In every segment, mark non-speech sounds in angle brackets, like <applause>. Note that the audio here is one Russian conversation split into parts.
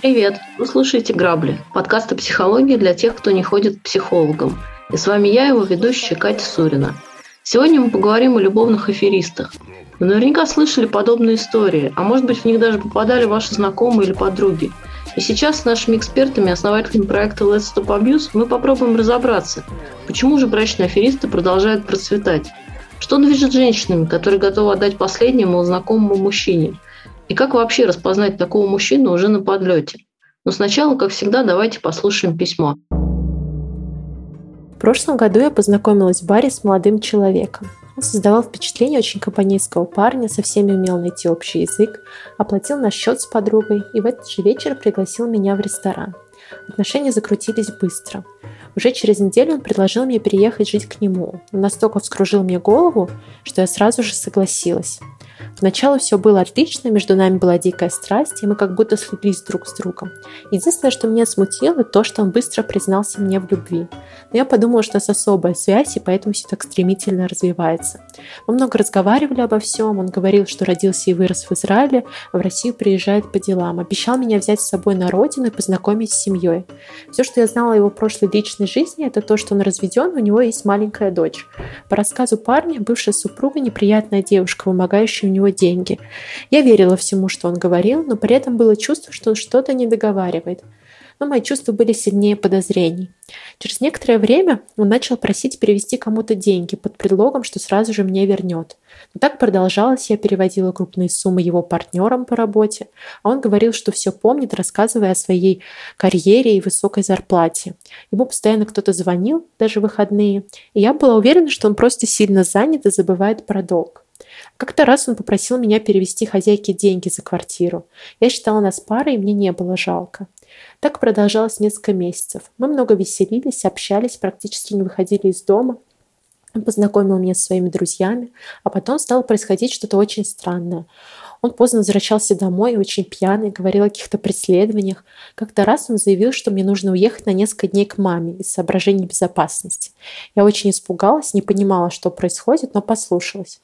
Привет! Вы слушаете «Грабли» – подкаст о психологии для тех, кто не ходит к психологам. И с вами я, его ведущая Катя Сурина. Сегодня мы поговорим о любовных аферистах. Вы наверняка слышали подобные истории, а может быть в них даже попадали ваши знакомые или подруги. И сейчас с нашими экспертами, основателями проекта Let's Stop Abuse, мы попробуем разобраться, почему же брачные аферисты продолжают процветать. Что движет женщинами, которые готовы отдать последнему знакомому мужчине – и как вообще распознать такого мужчину уже на подлете? Но сначала, как всегда, давайте послушаем письмо. В прошлом году я познакомилась в баре с молодым человеком. Он создавал впечатление очень компанейского парня, со всеми умел найти общий язык, оплатил наш счет с подругой и в этот же вечер пригласил меня в ресторан. Отношения закрутились быстро. Уже через неделю он предложил мне переехать жить к нему. Он настолько вскружил мне голову, что я сразу же согласилась. Поначалу все было отлично, между нами была дикая страсть, и мы как будто слились друг с другом. Единственное, что меня смутило, то, что он быстро признался мне в любви. Но я подумала, что у нас особая связь, и поэтому все так стремительно развивается. Мы много разговаривали обо всем, он говорил, что родился и вырос в Израиле, а в Россию приезжает по делам. Обещал меня взять с собой на родину и познакомить с семьей. Все, что я знала о его прошлой личной жизни, это то, что он разведен, у него есть маленькая дочь. По рассказу парня, бывшая супруга неприятная девушка, вымогающая него деньги. Я верила всему, что он говорил, но при этом было чувство, что он что-то не договаривает. Но мои чувства были сильнее подозрений. Через некоторое время он начал просить перевести кому-то деньги под предлогом, что сразу же мне вернет. Но так продолжалось, я переводила крупные суммы его партнерам по работе, а он говорил, что все помнит, рассказывая о своей карьере и высокой зарплате. Ему постоянно кто-то звонил, даже выходные, и я была уверена, что он просто сильно занят и забывает про долг. Как-то раз он попросил меня перевести хозяйке деньги за квартиру. Я считала нас парой, и мне не было жалко. Так продолжалось несколько месяцев. Мы много веселились, общались, практически не выходили из дома. Он познакомил меня со своими друзьями, а потом стало происходить что-то очень странное. Он поздно возвращался домой, очень пьяный, говорил о каких-то преследованиях. Как-то раз он заявил, что мне нужно уехать на несколько дней к маме из соображений безопасности. Я очень испугалась, не понимала, что происходит, но послушалась.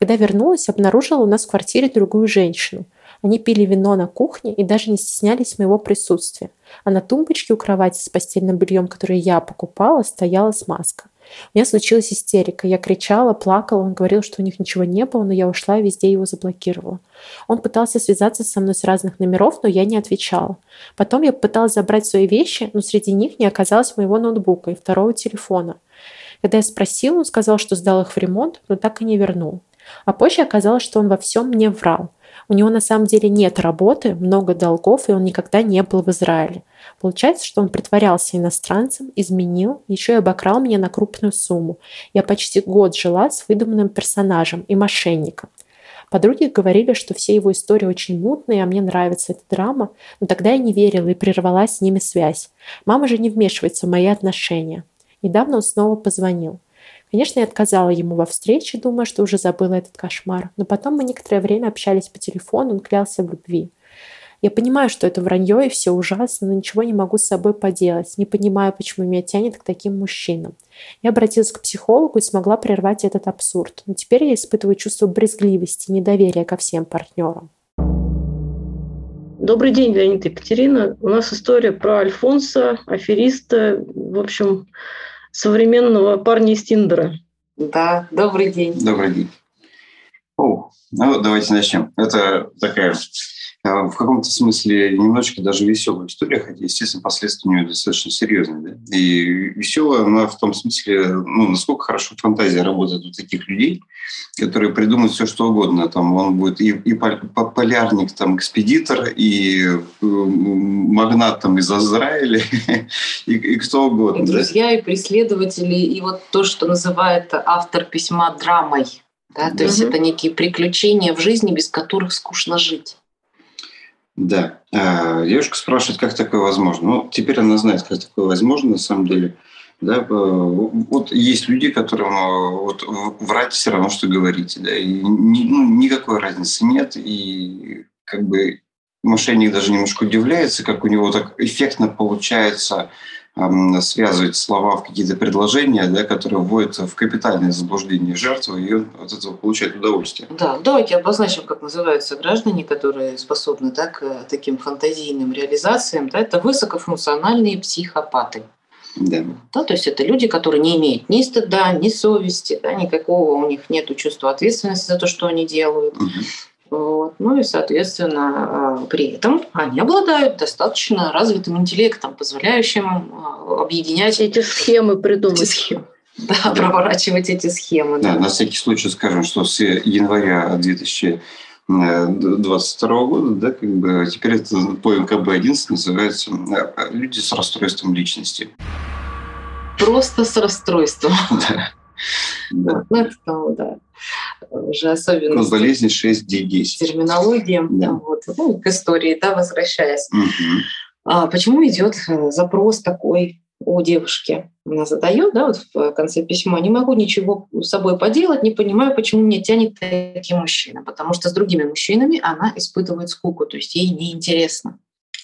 Когда вернулась, обнаружила у нас в квартире другую женщину. Они пили вино на кухне и даже не стеснялись моего присутствия. А на тумбочке у кровати с постельным бельем, которое я покупала, стояла смазка. У меня случилась истерика. Я кричала, плакала. Он говорил, что у них ничего не было, но я ушла и везде его заблокировала. Он пытался связаться со мной с разных номеров, но я не отвечала. Потом я пыталась забрать свои вещи, но среди них не оказалось моего ноутбука и второго телефона. Когда я спросила, он сказал, что сдал их в ремонт, но так и не вернул. А позже оказалось, что он во всем мне врал. У него на самом деле нет работы, много долгов, и он никогда не был в Израиле. Получается, что он притворялся иностранцем, изменил, еще и обокрал меня на крупную сумму. Я почти год жила с выдуманным персонажем и мошенником. Подруги говорили, что все его истории очень мутные, а мне нравится эта драма, но тогда я не верила и прервала с ними связь. Мама же не вмешивается в мои отношения. Недавно он снова позвонил. Конечно, я отказала ему во встрече, думая, что уже забыла этот кошмар. Но потом мы некоторое время общались по телефону, он клялся в любви. Я понимаю, что это вранье и все ужасно, но ничего не могу с собой поделать. Не понимаю, почему меня тянет к таким мужчинам. Я обратилась к психологу и смогла прервать этот абсурд. Но теперь я испытываю чувство брезгливости, недоверия ко всем партнерам. Добрый день, Леонид и Екатерина. У нас история про Альфонса, афериста. В общем, современного парня из Тиндера. Да, добрый день. Добрый день. О, ну, давайте начнем. Это такая в каком-то смысле немножечко даже веселая история, хотя, естественно, последствия у нее достаточно серьезные. Да? И веселая она в том смысле, ну, насколько хорошо фантазия работает у таких людей, которые придумают все, что угодно. Там он будет и, и полярник, там, экспедитор, и э, магнат там, из Израиля, <laughs> и, и кто угодно. И друзья, да? и преследователи, и вот то, что называет автор письма драмой. Да? То угу. есть это некие приключения в жизни, без которых скучно жить. Да. А, девушка спрашивает, как такое возможно. Ну, теперь она знает, как такое возможно на самом деле. Да, вот есть люди, которым э, вот, врать все равно, что говорить. Да, и ни, ну, никакой разницы нет. И как бы мошенник даже немножко удивляется, как у него так эффектно получается связывать слова в какие-то предложения, да, которые вводят в капитальное заблуждение жертвы, и от этого получает удовольствие. Да, давайте обозначим, как называются граждане, которые способны да, к таким фантазийным реализациям. Да, это высокофункциональные психопаты. Да. да. То есть это люди, которые не имеют ни стыда, ни совести, да, никакого у них нет чувства ответственности за то, что они делают. Угу. Вот. Ну и, соответственно, а, при этом они обладают достаточно развитым интеллектом, позволяющим а, объединять эти схемы придумать. Эти схемы. <laughs> Да, проворачивать эти схемы. Да, да, на всякий случай скажем, что с января 2022 года, да, как бы теперь это по МКБ-11 называется э, «Люди с расстройством личности». Просто с расстройством. <laughs> Да. Да. Ну, это, да уже особенно... Ну, болезни 6D10. Терминология, да. вот, ну, к истории, да, возвращаясь. Угу. А, почему идет э, запрос такой у девушки? Она задает, да, вот в конце письма, не могу ничего с собой поделать, не понимаю, почему меня тянет такие мужчины, потому что с другими мужчинами она испытывает скуку, то есть ей неинтересно.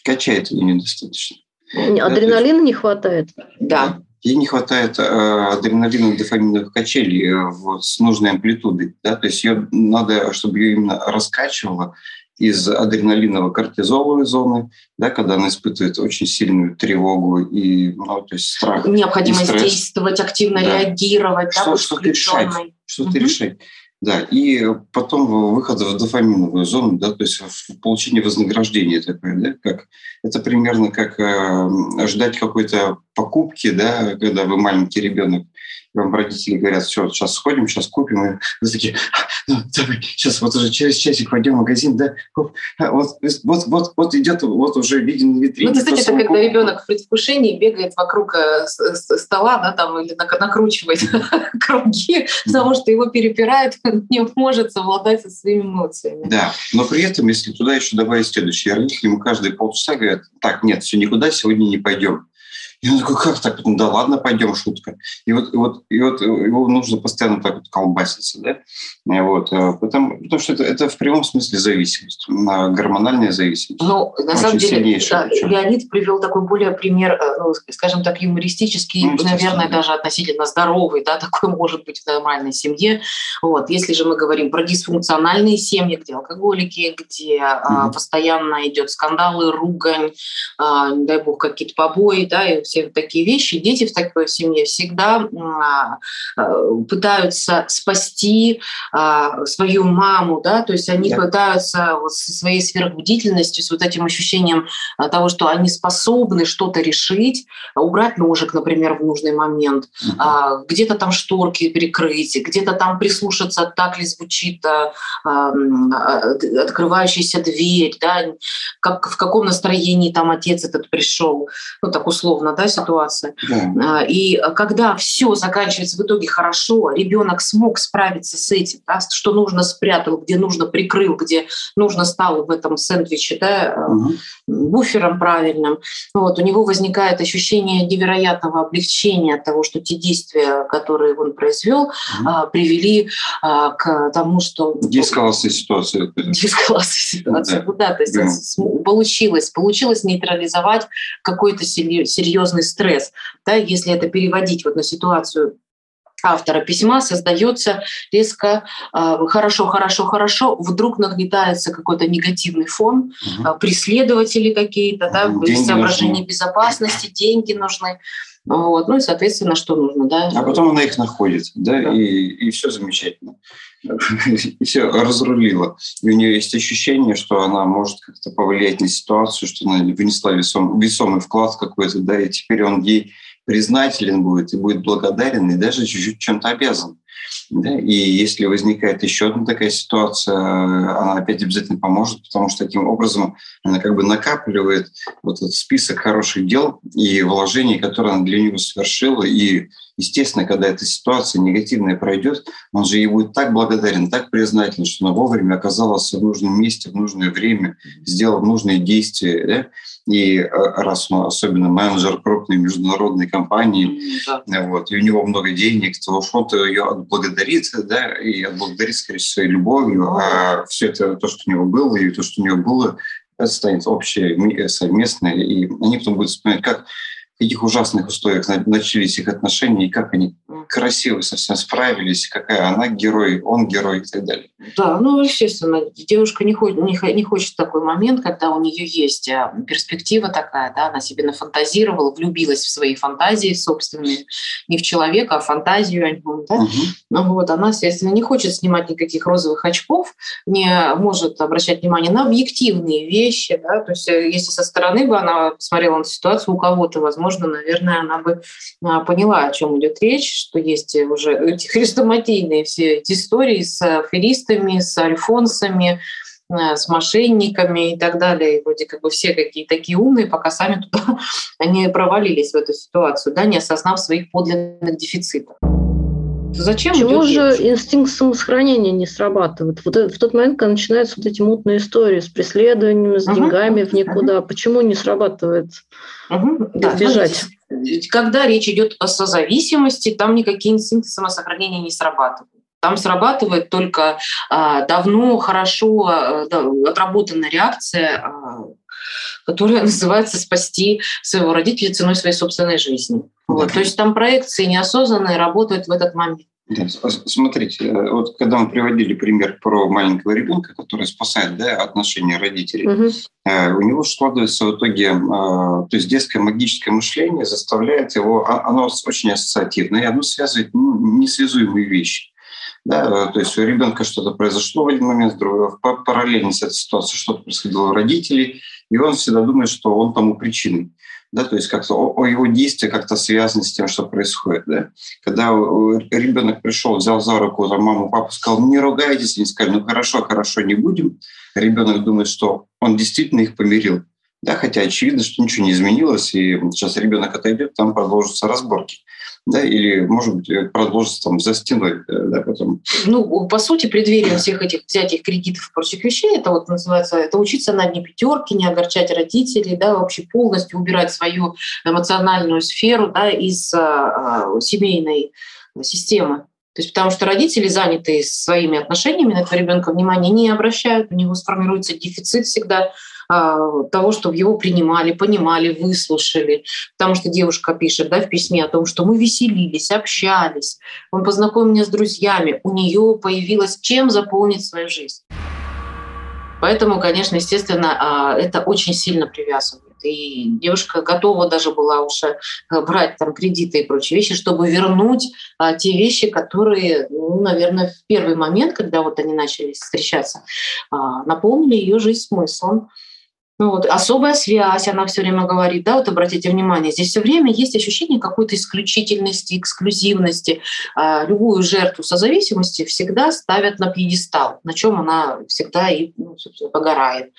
Качает ее недостаточно. Адреналина не хватает. Да. Ей не хватает э, адреналиновых дофаминовых качелей э, вот, с нужной амплитудой. Да? То есть ее надо, чтобы ее именно раскачивало из адреналиново-кортизоловой зоны, да, когда она испытывает очень сильную тревогу и ну, то есть страх. Необходимость действовать, активно да. реагировать. Что, да, что-то решать. Что-то угу. решать. Да, и потом выход в дофаминовую зону, да, то есть в получение вознаграждения такое, да, как это примерно как э, ждать какой-то покупки, да, когда вы маленький ребенок, вам родители говорят, все, сейчас сходим, сейчас купим, и вы такие, ну, давай, сейчас вот уже через часик пойдем в магазин, да, а, вот, вот, вот, вот идет, вот уже виден на витрине. Ну, действительно, это когда ребенок в предвкушении бегает вокруг э, стола, да, там, или накручивает <laughs> круги, потому что его перепирает, <laughs> он не может совладать со своими эмоциями. Да, но при этом, если туда еще добавить следующее, родители ему каждые полчаса говорят, так, нет, все, никуда сегодня не пойдем. И он такой, как так? Ну, да ладно, пойдем, шутка. И вот, и вот, и вот его нужно постоянно так вот колбаситься, да? И вот, э, потому, потому что это, это в прямом смысле зависимость, гормональная зависимость. Ну, на Очень самом деле, да, Леонид привел такой более пример, э, ну, скажем так, юмористический, ну, наверное, даже относительно здоровый, да, <laughs> такой может быть в нормальной семье. Вот. Если же мы говорим про дисфункциональные семьи, где алкоголики, где mm-hmm. а, постоянно идет скандалы, ругань, а, не дай бог, какие-то побои, да, и все такие вещи. Дети в такой семье всегда а, пытаются спасти а, свою маму, да, то есть они да. пытаются вот со своей сверхбдительностью, с вот этим ощущением а, того, что они способны что-то решить, убрать ножик, например, в нужный момент, угу. где-то там шторки перекрыть, где-то там прислушаться, так ли звучит открывающаяся дверь, да, как, в каком настроении там отец этот пришел, ну так условно, да, ситуация. Да. И когда все заканчивается в итоге хорошо, ребенок смог справиться с этим, да, что нужно спрятал, где нужно прикрыл, где нужно стал в этом сэндвиче, да, угу. буфером правильным. Вот, у него возникает ощущение невероятного облегчения от того, что те действия, которые он произвел, угу. привели к тому, что... Деэскалация ситуации. <laughs> Деэскалация ситуации, да. да, то есть да. получилось, получилось нейтрализовать какой-то серьезный серьезный стресс. Да, если это переводить вот на ситуацию автора письма создается резко э, хорошо, хорошо, хорошо, вдруг нагнетается какой-то негативный фон, угу. э, преследователи какие-то, да, соображения безопасности, деньги нужны. Вот. Ну и, соответственно, что нужно, да? А потом она их находит, да, да. И, и все замечательно. <laughs> И все разрулила. И у нее есть ощущение, что она может как-то повлиять на ситуацию, что она внесла весом, весомый вклад какой-то, да, и теперь он ей признателен будет и будет благодарен, и даже чуть-чуть чем-то обязан. Да? И если возникает еще одна такая ситуация, она опять обязательно поможет, потому что таким образом она как бы накапливает вот этот список хороших дел и вложений, которые она для него совершила. И, естественно, когда эта ситуация негативная пройдет, он же ей будет так благодарен, так признателен, что она вовремя оказалась в нужном месте, в нужное время, сделала нужные действия. Да? И э, раз он особенно менеджер крупной международной компании, да. вот, и у него много денег, то он ее отблагодарит, да, и отблагодарит, скорее всего, своей любовью, а все это, то, что у него было, и то, что у него было, это станет общее, совместное, и они потом будут вспоминать, как в каких ужасных условиях начались их отношения, и как они красиво совсем справились, какая она герой, он герой и так далее. Да, ну, естественно, девушка не хочет, не, хочет такой момент, когда у нее есть а, перспектива такая, да, она себе нафантазировала, влюбилась в свои фантазии собственные, не в человека, а в фантазию, да? угу. ну, вот, она, естественно, не хочет снимать никаких розовых очков, не может обращать внимание на объективные вещи, да, то есть э, если со стороны бы она посмотрела на ситуацию, у кого-то, возможно, наверное, она бы а, поняла, о чем идет речь, что есть уже эти хрестоматийные все эти истории с аферистами, с альфонсами, э, с мошенниками и так далее. И вроде как бы все какие такие умные, пока сами туда <laughs> они провалились в эту ситуацию, да, не осознав своих подлинных дефицитов. Зачем? Почему же инстинкт самосохранения не срабатывает? Вот в тот момент, когда начинаются вот эти мутные истории с преследованием, с uh деньгами в никуда, uh почему не срабатывает избежать? Да, когда речь идет о созависимости, там никакие инстинкты самосохранения не срабатывают. Там срабатывает только а, давно, хорошо да, отработанная реакция, а, которая называется «спасти своего родителя ценой своей собственной жизни». Вот. То есть там проекции неосознанные работают в этот момент. Да, смотрите, э, вот когда мы приводили пример про маленького ребенка, который спасает да, отношения родителей, угу. у него складывается в итоге, э, то есть детское магическое мышление заставляет его, а, оно очень ассоциативное, и оно связывает ну, несвязуемые вещи. Да, то есть у ребенка что-то произошло в один момент, параллельно с этой ситуацией что-то происходило у родителей, и он всегда думает, что он тому причиной да, то есть как-то о, о его действии как-то связано с тем, что происходит, да. Когда ребенок пришел, взял за руку за маму, папу, сказал, не ругайтесь, они сказали, ну хорошо, хорошо, не будем. Ребенок думает, что он действительно их помирил, да, хотя очевидно, что ничего не изменилось, и сейчас ребенок отойдет, там продолжатся разборки да, или, может быть, продолжится там за стеной, э, да, потом. Ну, по сути, преддверие всех этих взятий кредитов и прочих вещей, это вот называется, это учиться на одни пятерки, не огорчать родителей, да, вообще полностью убирать свою эмоциональную сферу, да, из а семейной системы. То есть потому что родители, занятые своими отношениями на этого ребенка, внимания не обращают, у него сформируется дефицит всегда а, того, чтобы его принимали, понимали, выслушали. Потому что девушка пишет да, в письме о том, что мы веселились, общались, он познакомил меня с друзьями, у нее появилось чем заполнить свою жизнь. Поэтому, конечно, естественно, а, это очень сильно привязывает. И девушка готова даже была уже э, брать там кредиты и прочие вещи, чтобы вернуть а, те вещи, которые, ну, наверное, в первый момент, когда вот они начали встречаться, а, наполнили ее жизнь смыслом. Ну вот, особая связь, она все время говорит, да, вот обратите внимание, здесь все время есть ощущение какой-то исключительности, эксклюзивности. А, любую жертву созависимости всегда ставят на пьедестал, на чем она всегда и ну, погорает.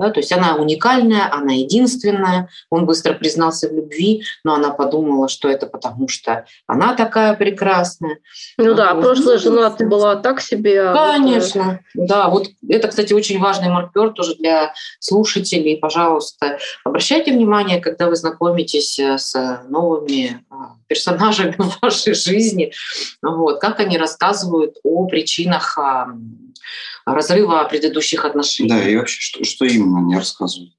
Да, то есть она уникальная, она единственная. Он быстро признался в любви, но она подумала, что это потому, что она такая прекрасная. Ну да, вот. прошлая жена была так себе. А Конечно, вот... да. Вот это, кстати, очень важный маркер тоже для слушателей. Пожалуйста, обращайте внимание, когда вы знакомитесь э, с новыми а, персонажами <laughs> вашей жизни, вот, как они рассказывают о причинах разрыва предыдущих отношений. Да, и вообще, что, что именно они рассказывают?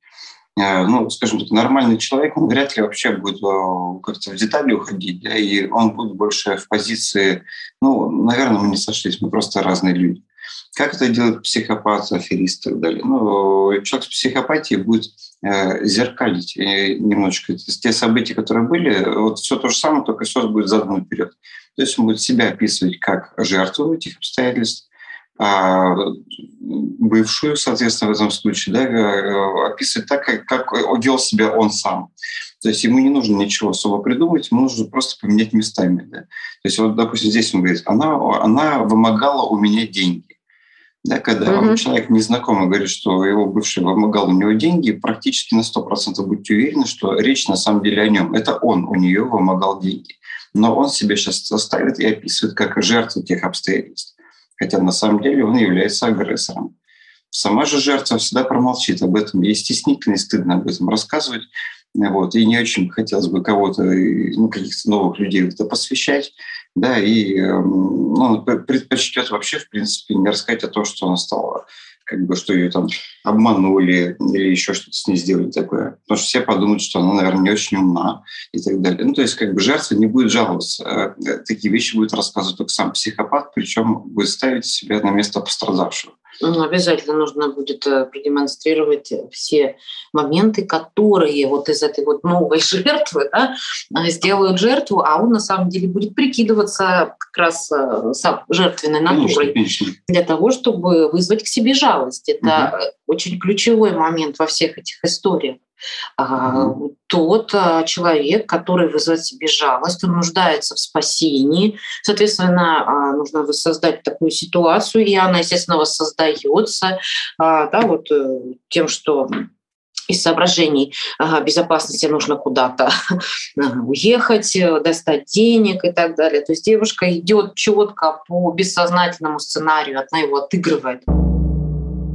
Э, ну, скажем так, нормальный человек, он вряд ли вообще будет э, как-то в детали уходить, да, и он будет больше в позиции, ну, наверное, мы не сошлись, мы просто разные люди. Как это делает психопат, аферист и так далее? Ну, человек с психопатией будет э, зеркалить э, немножечко те события, которые были, вот все то же самое, только все будет задан вперед. То есть он будет себя описывать как жертву этих обстоятельств, а, бывшую, соответственно, в этом случае, да, э, описывать так, как, как делал себя он сам. То есть ему не нужно ничего особо придумать, ему нужно просто поменять местами. Да. То есть вот, допустим, здесь он говорит, она, она вымогала у меня деньги. Да, когда угу. человек незнакомый говорит, что его бывший вымогал у него деньги, практически на 100% будьте уверены, что речь на самом деле о нем. Это он у нее вымогал деньги. Но он себя сейчас составит и описывает как жертву тех обстоятельств хотя на самом деле он является агрессором. Сама же жертва всегда промолчит об этом. Ей стеснительно и стыдно об этом рассказывать. Вот. И не очень хотелось бы кого-то, ну, каких-то новых людей это посвящать. Да, и эм, ну, предпочтет вообще, в принципе, не рассказать о том, что она стала как бы, что ее там обманули или еще что-то с ней сделали такое. Потому что все подумают, что она, наверное, не очень умна и так далее. Ну, то есть, как бы жертва не будет жаловаться. Э, такие вещи будет рассказывать только сам психопат, причем будет ставить себя на место пострадавшего. Ну, обязательно нужно будет э, продемонстрировать все моменты, которые вот из этой вот новой <laughs> жертвы да, э, сделают жертву, а он на самом деле будет прикидываться как раз э, сам жертвенной натурой конечно, конечно. для того, чтобы вызвать к себе жалость. Это угу. очень ключевой момент во всех этих историях. Mm-hmm. Тот а, человек, который вызывает себе жалость, он нуждается в спасении. Соответственно, а, нужно воссоздать такую ситуацию, и она, естественно, воссоздается да, вот, э, тем, что из соображений безопасности нужно куда-то <laughs> уехать, э, достать денег и так далее. То есть девушка идет четко по бессознательному сценарию, она его отыгрывает.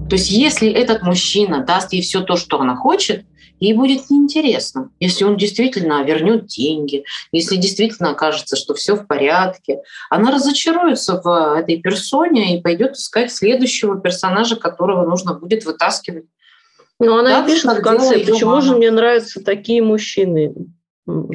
То есть если этот мужчина даст ей все то, что она хочет, ей будет неинтересно. Если он действительно вернет деньги, если действительно окажется, что все в порядке, она разочаруется в этой персоне и пойдет искать следующего персонажа, которого нужно будет вытаскивать. Ну, она да, пишет в конце, почему мама. же мне нравятся такие мужчины.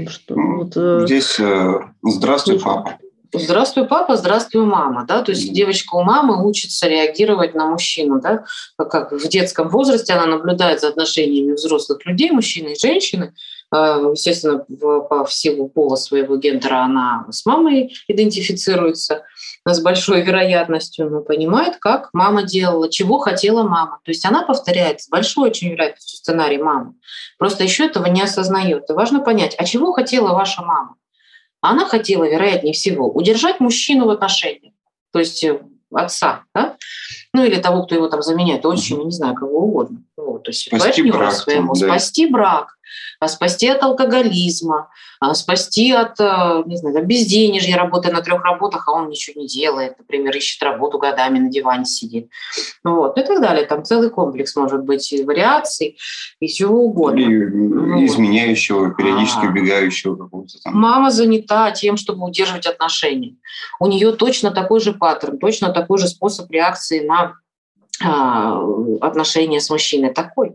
Что, вот, э, Здесь э, «Здравствуй, папа». Здравствуй, папа, здравствуй, мама. Да? То есть девочка у мамы учится реагировать на мужчину. Да? Как в детском возрасте она наблюдает за отношениями взрослых людей, мужчины и женщины. А, естественно, по силу пола своего гендера она с мамой идентифицируется с большой вероятностью, но понимает, как мама делала, чего хотела мама. То есть она повторяет с большой очень вероятностью сценарий мамы. Просто еще этого не осознает. И важно понять, а чего хотела ваша мама? Она хотела, вероятнее всего, удержать мужчину в отношениях, то есть э, отца, да? ну или того, кто его там заменяет, отчима, не знаю, кого угодно. Вот, то есть спасти брак, своему, да. спасти брак, спасти от алкоголизма, а спасти от, э, не знаю, безденежья, работая на трех работах, а он ничего не делает, например, ищет работу годами на диване сидит. Вот, и так далее. Там целый комплекс может быть и вариаций, и чего угодно. И вот. изменяющего, периодически а. убегающего какого-то там. Мама занята тем, чтобы удерживать отношения. У нее точно такой же паттерн, точно такой же способ реакции на а, отношения с мужчиной такой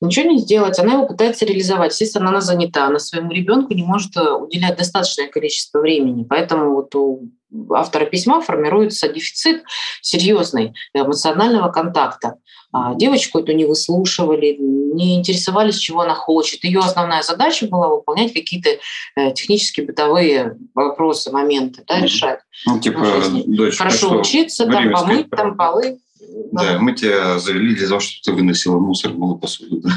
ничего не сделать, она его пытается реализовать. Естественно, она занята, она своему ребенку не может э, уделять достаточное количество времени. Поэтому вот у автора письма формируется дефицит серьезный эмоционального контакта. А девочку эту не выслушивали, не интересовались, чего она хочет. Ее основная задача была выполнять какие-то э, технические бытовые вопросы, моменты, да, решать. Ну, типа, дочь, Хорошо учиться, там помыть, там полы. Да, мы тебя завели для того, чтобы ты выносила мусор, мыла посуду. Да.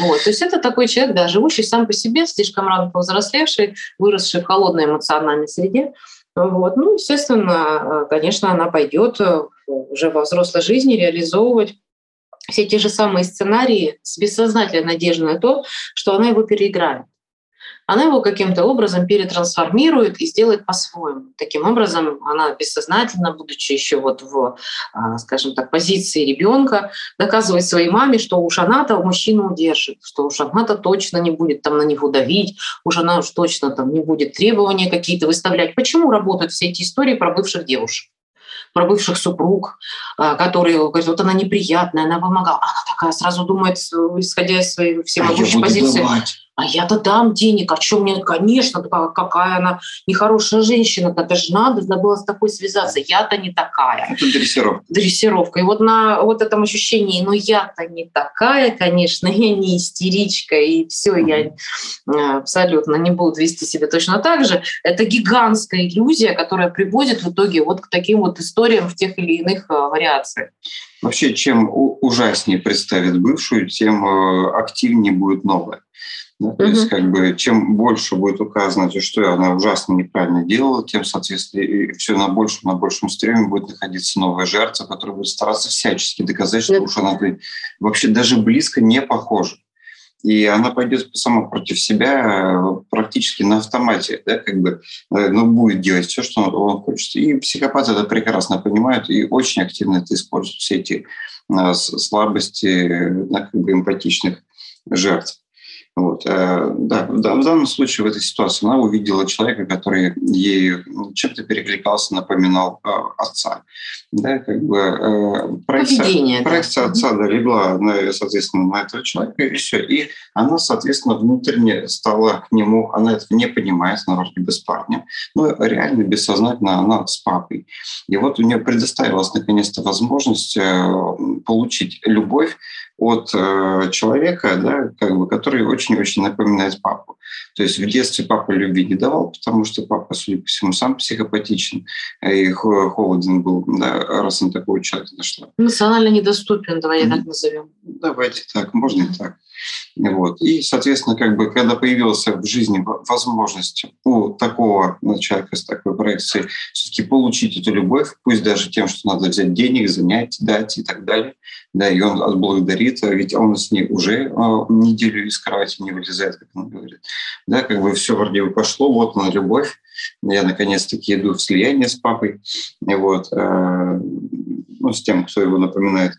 Вот, то есть это такой человек, да, живущий сам по себе, слишком рано повзрослевший, выросший в холодной эмоциональной среде. Вот. Ну, естественно, конечно, она пойдет э, уже во взрослой жизни реализовывать все те же самые сценарии с бессознательной надеждой на то, что она его переиграет она его каким-то образом перетрансформирует и сделает по-своему. Таким образом, она бессознательно, будучи еще вот в, а, скажем так, позиции ребенка, доказывает своей маме, что уж она-то мужчину удержит, что уж она-то точно не будет там на него давить, уж она уж точно там не будет требования какие-то выставлять. Почему работают все эти истории про бывших девушек? про бывших супруг, а, которые говорят, вот она неприятная, она помогала. Она такая сразу думает, исходя из своей всемогущей а позиции. Давать а я-то дам денег, а что мне, конечно, какая она нехорошая женщина, это же надо, было с такой связаться, я-то не такая. Это дрессировка. Дрессировка. И вот на вот этом ощущении, ну я-то не такая, конечно, я не истеричка, и все, я э, абсолютно не буду вести себя точно так же. Это гигантская иллюзия, которая приводит в итоге вот к таким вот историям в тех или иных э, вариациях. Вообще, чем ужаснее представит бывшую, тем э, активнее будет новая. Да, то есть, как бы, чем больше будет указано, что она ужасно неправильно делала, тем, соответственно, все на большем, на большем стреме будет находиться новая жертва, которая будет стараться всячески доказать, что уж она вообще даже близко не похожа. И она пойдет сама против себя э, практически на автомате, да, как бы, э, ну, будет делать все, что он хочет. И психопаты это прекрасно понимают и очень активно это используют, все эти э, слабости да, как бы эмпатичных жертв. Вот. Э, да, в данном случае, в этой ситуации, она увидела человека, который ей чем-то перекликался, напоминал э, отца. Да, как бы, э, проекция, Поведение, проекция да. отца да, легла, на, соответственно, на этого человека, и все. И она, соответственно, внутренне стала к нему, она этого не понимает, она вроде без парня, но реально бессознательно она с папой. И вот у нее предоставилась наконец-то возможность получить любовь от э, человека, да, как бы, который очень-очень напоминает папу. То есть в детстве папа любви не давал, потому что папа, судя по всему, сам психопатичен и холоден был, да, раз на такого человека нашла. Эмоционально недоступен, давай я так назовем. Давайте так, можно и так. Вот. И, соответственно, как бы, когда появилась в жизни возможность у такого ну, человека с такой проекцией все-таки получить эту любовь, пусть даже тем, что надо взять денег, занять, дать и так далее, да, и он отблагодарит, а ведь он с ней уже э, неделю из кровати не вылезает, как он говорит. Да, как бы все вроде бы пошло, вот она любовь, я наконец-таки иду в слияние с папой, вот, э, ну, с тем, кто его напоминает.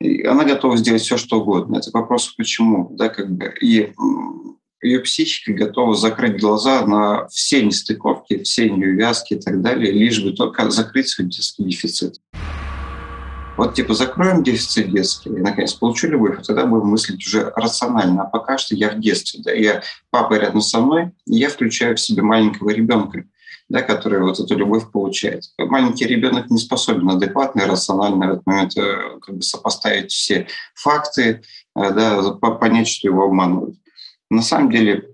И она готова сделать все, что угодно. Это вопрос почему, да, как бы. И ее психика готова закрыть глаза на все нестыковки, все неувязки и так далее, лишь бы только закрыть свой детский дефицит. Вот типа закроем дефицит детский, и наконец получу любовь, и тогда будем мыслить уже рационально. А пока что я в детстве, да, я папа рядом со мной, и я включаю в себе маленького ребенка да, который вот эту любовь получает. Маленький ребенок не способен адекватно и рационально в этот момент э, как бы сопоставить все факты, э, да, понять, что его обманывают. На самом деле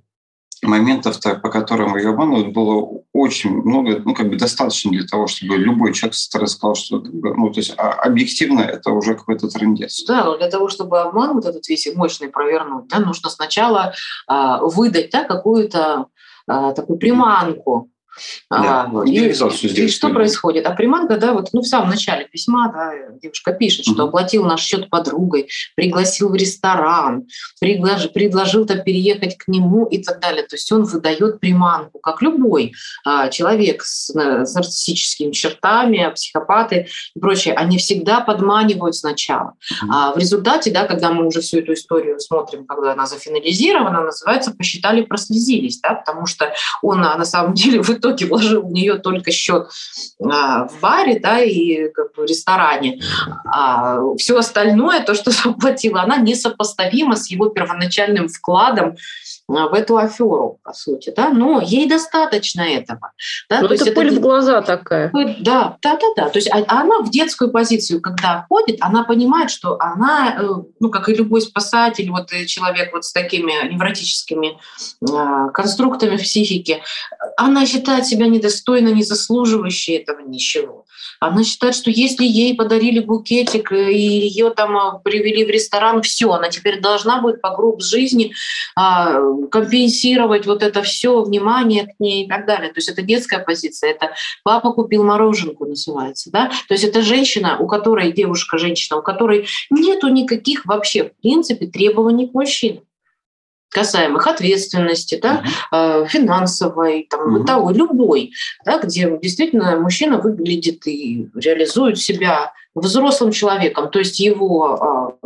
моментов, по которым ее обманывают, было очень много, ну, как бы достаточно для того, чтобы любой человек сказал, что, ну, то есть а объективно это уже какой-то трендец. Да, но для того, чтобы обман вот этот весь мощный провернуть, да, нужно сначала а, выдать, да, какую-то а, такую приманку, да, а, и, и что происходит? А приманка, да, вот ну, в самом начале письма да, девушка пишет, что оплатил наш счет подругой, пригласил в ресторан, предложил, предложил там переехать к нему и так далее. То есть он выдает приманку, как любой а, человек с, с нарциссическими чертами, психопаты и прочее. Они всегда подманивают сначала. А в результате, да, когда мы уже всю эту историю смотрим, когда она зафинализирована, называется «посчитали, прослезились», да, потому что он а, на самом <laughs> деле в итоге <laughs> вложил в нее только счет а, в баре да, и как бы, ресторане. А все остальное, то, что <laughs> заплатила, она несопоставима с его первоначальным вкладом в эту аферу, по сути, да, но ей достаточно этого. Да? Ну, то это есть пыль это, в глаза такая. Да, да, да, да. То есть а, она в детскую позицию, когда ходит, она понимает, что она, э, ну, как и любой спасатель, вот человек вот с такими невротическими э, конструктами психики, она считает себя недостойно, не заслуживающей этого ничего. Она считает, что если ей подарили букетик и ее там а, привели в ресторан, все, она теперь должна будет по групп жизни а, компенсировать вот это все, внимание к ней и так далее. То есть это детская позиция, это папа купил мороженку называется. Да? То есть это женщина, у которой, девушка-женщина, у которой нету никаких вообще в принципе требований к мужчине касаемых ответственности, да, uh финансовой, там, бытовой, любой, да, где действительно мужчина выглядит и реализует себя взрослым человеком, то есть его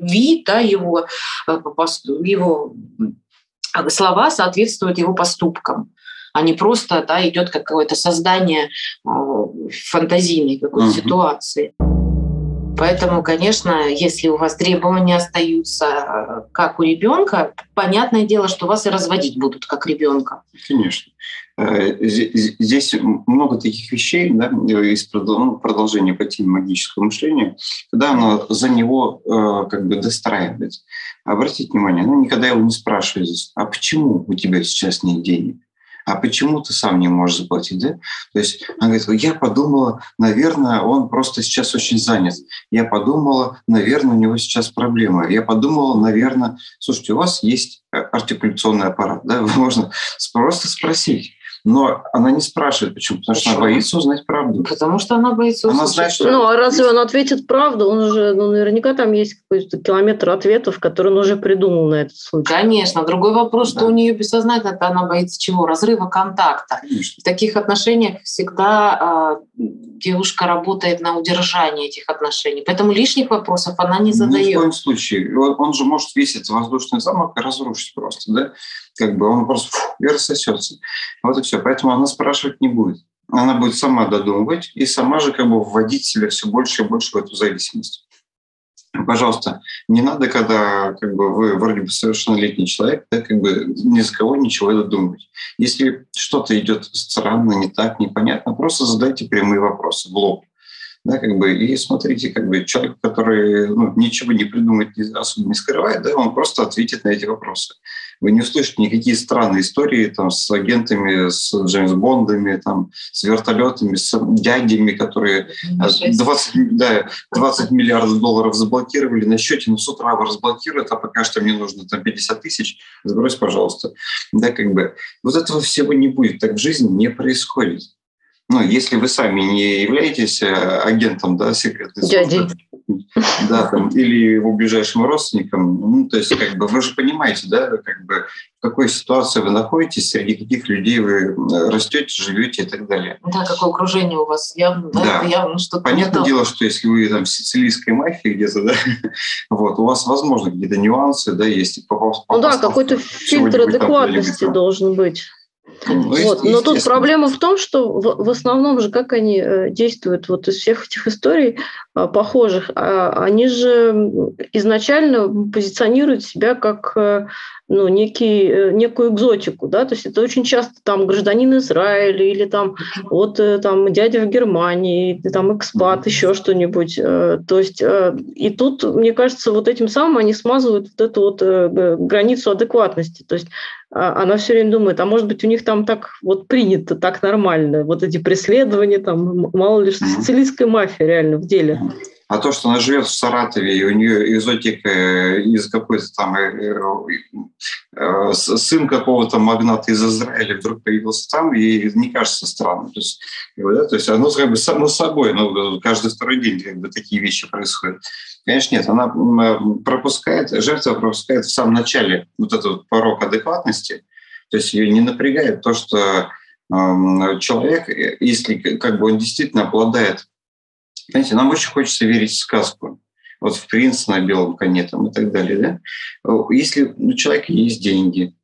вид, да, его, э, его слова соответствуют его поступкам а не просто да, идет какое-то создание э, фантазийной какой-то uh-huh. ситуации. Поэтому, конечно, если у вас требования остаются э, как у ребенка, понятное дело, что вас и разводить будут как ребенка. Конечно. Э, здесь много таких вещей, да, из ну, продолжения по теме магического мышления, когда оно за него э, как бы достраивает. Обратите внимание, она никогда его не спрашивает, а почему у тебя сейчас нет денег? А почему ты сам не можешь заплатить, да? То есть она говорит, я подумала, наверное, он просто сейчас очень занят. Я подумала, наверное, у него сейчас проблемы. Я подумала, наверное, слушайте, у вас есть артикуляционный аппарат, да, <laughs> можно просто спросить. Но она не спрашивает, почему, потому почему? что она боится узнать правду. Потому что она боится узнать. Она знает, что... Ну, а разве он ответит правду? Он уже, ну, наверняка там есть какой-то километр ответов, которые он уже придумал на этот случай. Конечно. Другой вопрос, да. что у нее бессознательно она боится чего? Разрыва контакта. Конечно. В таких отношениях всегда девушка работает на удержание этих отношений. Поэтому лишних вопросов она не задает. Ни в коем случае. Он же может весить воздушный замок и разрушить просто, да? Как бы он просто фу, и рассосется. Вот и все. Поэтому она спрашивать не будет. Она будет сама додумывать и сама же как бы вводить себя все больше и больше в эту зависимость пожалуйста, не надо, когда как бы, вы вроде бы совершеннолетний человек, да, как бы ни за кого ничего додумать. Если что-то идет странно, не так, непонятно, просто задайте прямые вопросы в лоб. Да, как бы, и смотрите, как бы человек, который ну, ничего не придумает, особо не скрывает, да, он просто ответит на эти вопросы вы не услышите никакие странные истории там, с агентами, с Джеймс Бондами, там, с вертолетами, с дядями, которые 20, да, 20 миллиардов долларов заблокировали на счете, но с утра вы разблокируют, а пока что мне нужно там 50 тысяч, сбрось, пожалуйста. Да, как бы. Вот этого всего не будет, так в жизни не происходит ну, если вы сами не являетесь э, агентом да, секретной службы, <laughs> да, там, или его ближайшим родственником, ну, то есть как бы вы же понимаете, да, как бы в какой ситуации вы находитесь, среди каких людей вы э, растете, живете и так далее. Да, какое окружение у вас явно, да, да. явно что-то. Понятное дело, что если вы там в сицилийской мафии где-то, да, <laughs> вот, у вас, возможно, какие-то нюансы, да, есть. Ну да, какой-то фильтр адекватности должен быть. Ну, вот. Но тут проблема в том, что в, в основном же как они э, действуют вот из всех этих историй а, похожих, а, они же изначально позиционируют себя как э, ну, некий, э, некую экзотику, да, то есть это очень часто там гражданин Израиля или там вот там дядя в Германии, или, там экспат, еще что-нибудь. То есть и тут, мне кажется, вот этим самым они смазывают вот эту вот границу адекватности. То есть она все время думает, а может быть у них там так вот принято, так нормально, вот эти преследования, там мало ли что, сицилийская мафия реально в деле. А то, что она живет в Саратове, и у нее экзотика э, из какой-то там э, э, сын какого-то магната из Израиля вдруг появился там, и не кажется странным. То есть, да, то есть оно как бы само собой, ну, каждый второй день как бы такие вещи происходят. Конечно, нет, она пропускает, жертва пропускает в самом начале вот этот порог адекватности, то есть ее не напрягает то, что человек, если как бы он действительно обладает Понимаете, нам очень хочется верить в сказку. Вот в принца на белом коне там и так далее. Да? Если у человека есть деньги,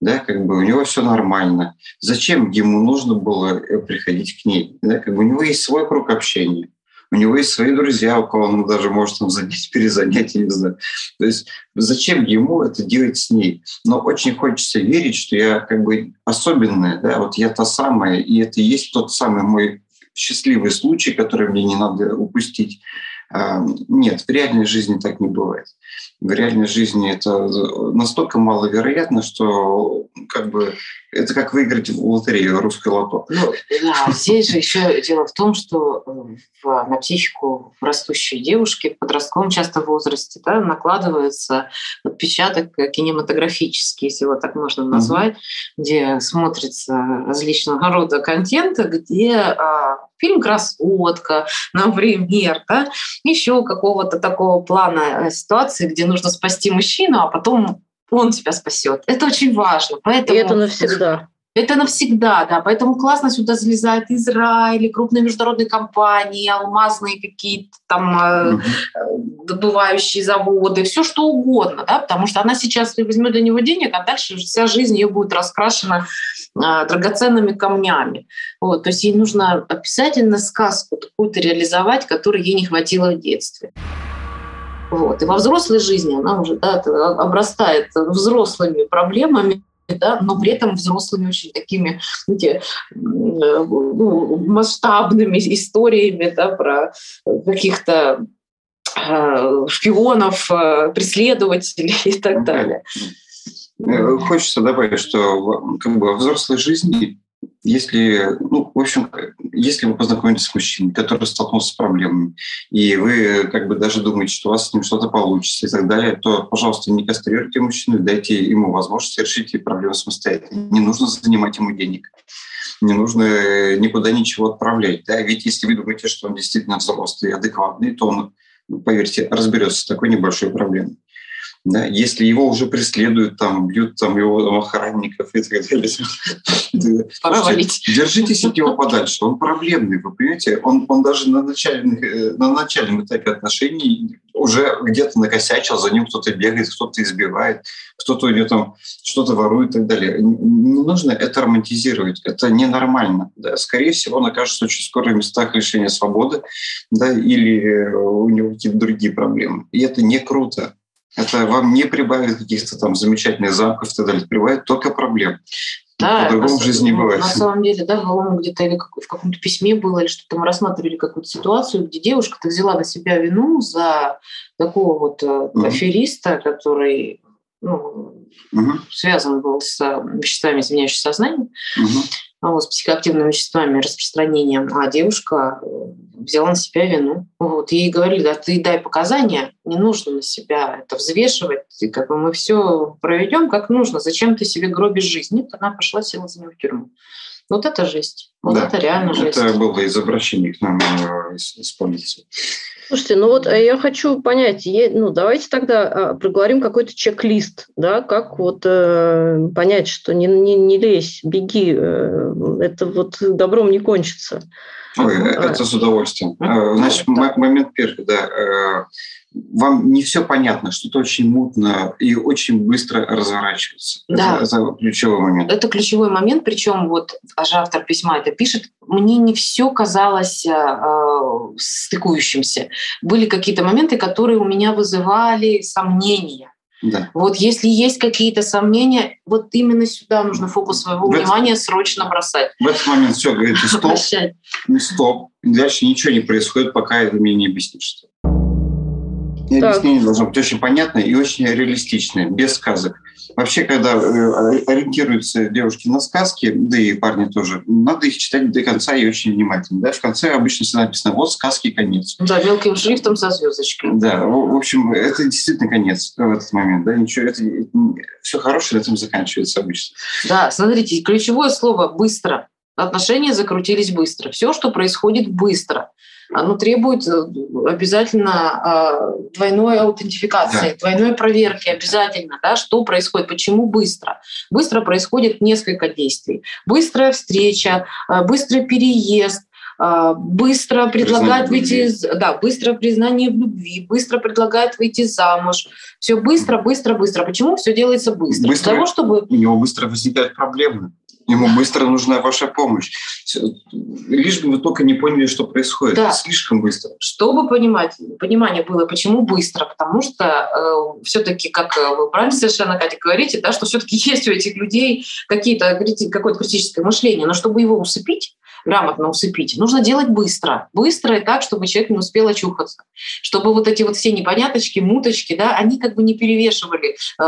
да, как бы у него все нормально, зачем ему нужно было э, приходить к ней? Да? Как бы у него есть свой круг общения, у него есть свои друзья, у кого он даже может там занять, <laughs> перезанять, я не знаю. То есть зачем ему это делать с ней? Но очень хочется верить, что я как бы особенная, да, вот я та самая, и это и есть тот самый мой счастливый случай, который мне не надо упустить. Нет, в реальной жизни так не бывает. В реальной жизни это настолько маловероятно, что как бы это как выиграть в лотерею русской лото. Ну, да, здесь же еще дело в том, что э, в, на психику растущей девушки в подростковом часто возрасте да, накладывается отпечаток кинематографический, если его так можно назвать, mm-hmm. где смотрится различного рода контента, где а, фильм «Красотка», например, да, еще какого-то такого плана э, ситуации, где нужно спасти мужчину, а потом он тебя спасет. Это очень важно. Поэтому... И это навсегда. Это навсегда, да. Поэтому классно сюда залезает Израиль, крупные международные компании, алмазные какие-то там э, добывающие заводы, все что угодно, да, потому что она сейчас возьмет для него денег, а дальше вся жизнь ее будет раскрашена э, драгоценными камнями. Вот, то есть ей нужно обязательно сказку какую-то реализовать, которой ей не хватило в детстве. Вот. И во взрослой жизни она уже да, обрастает взрослыми проблемами, да, но при этом взрослыми очень такими знаете, ну, масштабными историями да, про каких-то э, шпионов, э, преследователей и так далее. Э, хочется добавить, что как бы, во взрослой жизни если, ну, в общем, если вы познакомитесь с мужчиной, который столкнулся с проблемами, и вы как бы даже думаете, что у вас с ним что-то получится и так далее, то, пожалуйста, не кастрируйте мужчину, дайте ему возможность решить эти проблемы самостоятельно. Не нужно занимать ему денег, не нужно никуда ничего отправлять. Да? Ведь если вы думаете, что он действительно взрослый и адекватный, то он, поверьте, разберется с такой небольшой проблемой. Да? Если его уже преследуют, там, бьют там, его охранников и так далее. Держитесь от него подальше. Он проблемный, вы понимаете? Он, он даже на, начальных, э, на начальном этапе отношений уже где-то накосячил, за ним кто-то бегает, кто-то избивает, кто-то у него там что-то ворует и так далее. Не нужно это романтизировать. Это ненормально. Да? Скорее всего, он окажется очень скоро в местах лишения свободы да, или э, у него какие-то другие проблемы. И это не круто. Это вам не прибавит каких-то там замечательных замков и так далее. Прибавит только проблем. Да, По-другому в жизни не бывает. На самом деле, да, по где-то или в каком-то письме было, или что-то мы рассматривали какую-то ситуацию, где девушка-то взяла на себя вину за такого вот mm-hmm. афериста, который ну, mm-hmm. связан был с веществами, изменяющими сознание. Вот, с психоактивными веществами, распространением, а девушка э, взяла на себя вину. Вот, ей говорили, да ты дай показания, не нужно на себя это взвешивать, как бы мы все проведем как нужно, зачем ты себе гробишь жизнь? Нет, она пошла, села за нее в тюрьму. Вот это жесть. Вот да, это реально жесть. Это было из обращений к нам э, из, из полиции. Слушайте, ну вот э, я хочу понять, ну давайте тогда а, проговорим какой-то чек-лист, да, как вот э, понять, что не, не, не лезь, беги, э, это вот добром не кончится. Ой, а. это с удовольствием. А, значит, да. момент первый, да. Э, вам не все понятно, что-то очень мутно и очень быстро разворачивается. Да. Это, это ключевой момент. Это ключевой момент, причем вот аж автор письма это пишет, мне не все казалось э, стыкующимся. Были какие-то моменты, которые у меня вызывали сомнения. Да. Вот если есть какие-то сомнения, вот именно сюда нужно фокус своего в внимания этот, срочно бросать. В этот момент все, говорите, стоп, стоп. Дальше ничего не происходит, пока это мне не объяснишь. И объяснение должно быть очень понятное и очень реалистичное, без сказок. Вообще, когда э, ориентируются девушки на сказки, да и парни тоже, надо их читать до конца и очень внимательно. Да? В конце обычно всегда написано «вот сказки, конец». Да, мелким шрифтом со звездочкой. Да, в, общем, это действительно конец в этот момент. Да? Ничего, это, все хорошее на этом заканчивается обычно. Да, смотрите, ключевое слово «быстро». Отношения закрутились быстро. Все, что происходит быстро оно требует э, обязательно а, двойной аутентификации, да. двойной проверки обязательно, да, что происходит, почему быстро. Быстро происходит несколько действий. Быстрая встреча, а, быстрый переезд, быстро предлагает выйти, да, быстро признание в любви, быстро предлагает выйти замуж. Все быстро, быстро, быстро. Почему все делается быстро? быстро Для того, чтобы... У него быстро возникают проблемы. Ему быстро нужна ваша помощь. Лишь бы вы только не поняли, что происходит. Да. Слишком быстро. Чтобы понимать, понимание было, почему быстро. Потому что э, все-таки, как вы правильно совершенно, Катя, говорите, да, что все-таки <laughs> есть у этих людей какие-то, какое-то критическое мышление. Но чтобы его усыпить, грамотно усыпить, нужно делать быстро. Быстро и так, чтобы человек не успел очухаться. Чтобы вот эти вот все непоняточки, муточки, да, они как бы не перевешивали э,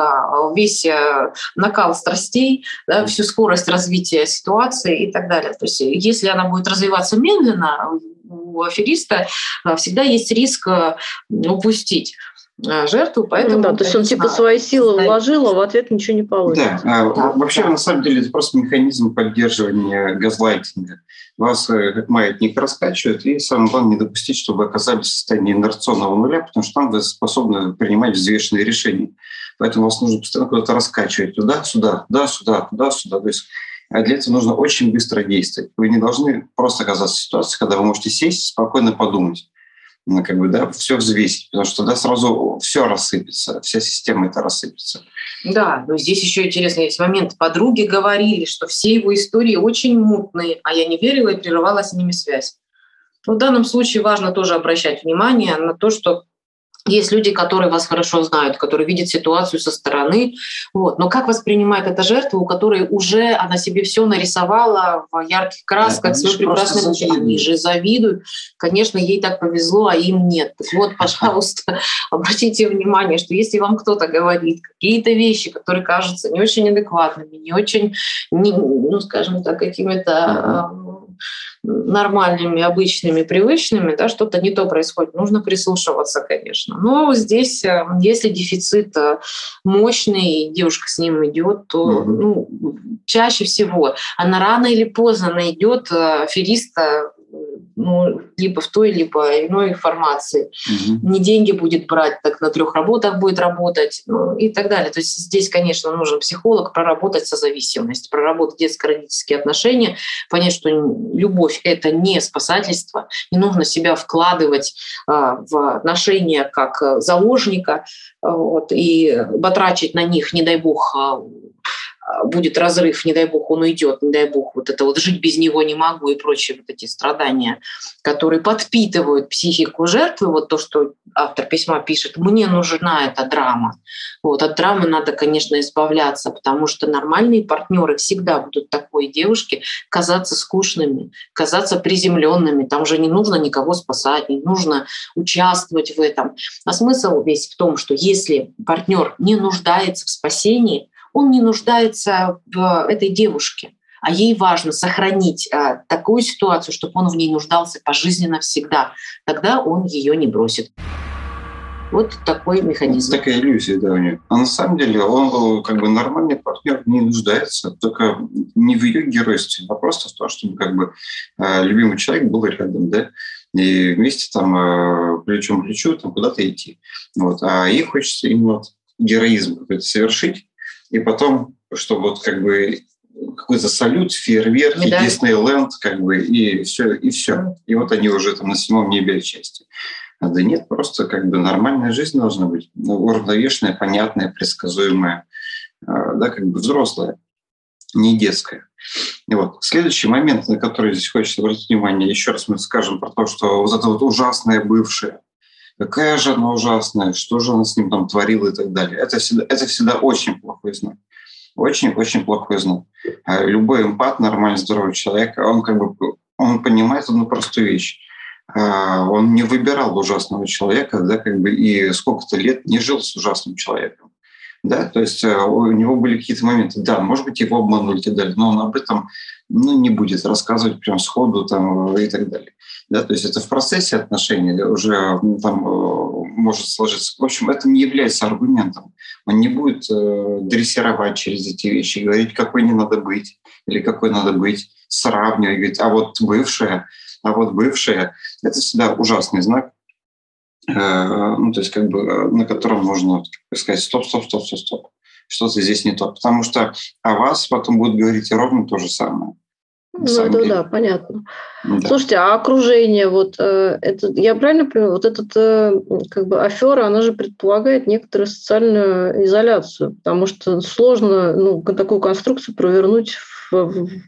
весь э, накал страстей, да, всю скорость развития ситуации и так далее. То есть если она будет развиваться медленно, у афериста э, всегда есть риск э, упустить. Э, жертву, поэтому... Ну, да, то есть он типа свои силы вложил, а в ответ ничего не получится. Да, да вообще да. на самом деле это просто механизм поддерживания газлайтинга. Вас э, как маятник раскачивает, и самое главное не допустить, чтобы оказались в состоянии инерционного нуля, потому что там вы способны принимать взвешенные решения. Поэтому вас нужно постоянно куда-то раскачивать туда-сюда, туда-сюда, туда-сюда. То есть а для этого нужно очень быстро действовать. Вы не должны просто оказаться в ситуации, когда вы можете сесть, спокойно подумать как бы, да, все взвесить, потому что тогда сразу все рассыпется, вся система это рассыпется. Да, но здесь еще интересный есть момент. Подруги говорили, что все его истории очень мутные, а я не верила и прерывала с ними связь. Но в данном случае важно тоже обращать внимание на то, что есть люди, которые вас хорошо знают, которые видят ситуацию со стороны. Вот. Но как воспринимает эта жертва, у которой уже она себе все нарисовала в ярких красках, да, свой прекрасный муж. Они же завидуют. Конечно, ей так повезло, а им нет. Вот, <laughs> пожалуйста, обратите внимание, что если вам кто-то говорит какие-то вещи, которые кажутся не очень адекватными, не очень, не, ну, скажем так, какими-то нормальными, обычными, привычными, да, что-то не то происходит. Нужно прислушиваться, конечно. Но здесь, э, если дефицит э, мощный, и девушка с ним идет, то ну, чаще всего она рано или поздно найдет э, афериста ну, либо в той, либо иной формации. Угу. Не деньги будет брать, так на трех работах будет работать ну, и так далее. То есть здесь, конечно, нужен психолог проработать созависимость, проработать детско-родительские отношения, понять, что любовь – это не спасательство, не нужно себя вкладывать а, в отношения как заложника вот, и батрачить на них, не дай бог, а, а, будет разрыв, не дай бог он уйдет, не дай бог вот это вот жить без него не могу и прочие вот эти страдания, которые подпитывают психику жертвы, вот то, что автор письма пишет, мне нужна эта драма. Вот от драмы надо, конечно, избавляться, потому что нормальные партнеры всегда будут такой девушке казаться скучными, казаться приземленными. Там же не нужно никого спасать, не нужно участвовать в этом. А смысл весь в том, что если партнер не нуждается в спасении, он не нуждается в этой девушке, а ей важно сохранить а, такую ситуацию, чтобы он в ней нуждался пожизненно всегда. Тогда он ее не бросит. Вот такой механизм. Такая иллюзия, да, у нее. А на самом деле он как бы нормальный партнер не нуждается, только не в ее геройстве, а просто в том, чтобы как бы а, любимый человек был рядом, да, и вместе там плечом к плечу там куда-то идти. Вот. А ей хочется именно героизм какой-то совершить, и потом, чтобы вот как бы какой-то салют, фейерверк, да. Диснейленд, как бы, и все, и все. И вот они уже там на седьмом небе отчасти. А да нет, просто как бы нормальная жизнь должна быть. Ну, уравновешенная, понятная, предсказуемая, а, да, как бы взрослая, не детская. И вот следующий момент, на который здесь хочется обратить внимание, еще раз мы скажем про то, что вот это вот ужасное бывшее, какая же она ужасная, что же она с ним там творила и так далее. Это всегда, это всегда очень плохой знак. Очень-очень плохой знак. А любой эмпат, нормальный, здоровый человек, он как бы он понимает одну простую вещь. А, он не выбирал ужасного человека, да, как бы и сколько-то лет не жил с ужасным человеком. Да, то есть э, у него были какие-то моменты, да, может быть, его обманули и так далее, но он об этом ну, не будет рассказывать прям сходу там, и так далее. Да, то есть это в процессе отношений уже там э, может сложиться. В общем, это не является аргументом. Он не будет э, дрессировать через эти вещи, говорить, какой не надо быть или какой надо быть, сравнивать, говорить, а вот бывшая, а вот бывшая. Это всегда ужасный знак, э, ну, то есть как бы э, на котором можно сказать стоп, стоп, стоп, стоп, стоп. Что-то здесь не то. Потому что о вас потом будут говорить ровно то же самое. Ну, это деле. да, понятно. Да. Слушайте, а окружение, вот э, это, я правильно понимаю, вот этот э, как бы афера, она же предполагает некоторую социальную изоляцию, потому что сложно ну, такую конструкцию провернуть в,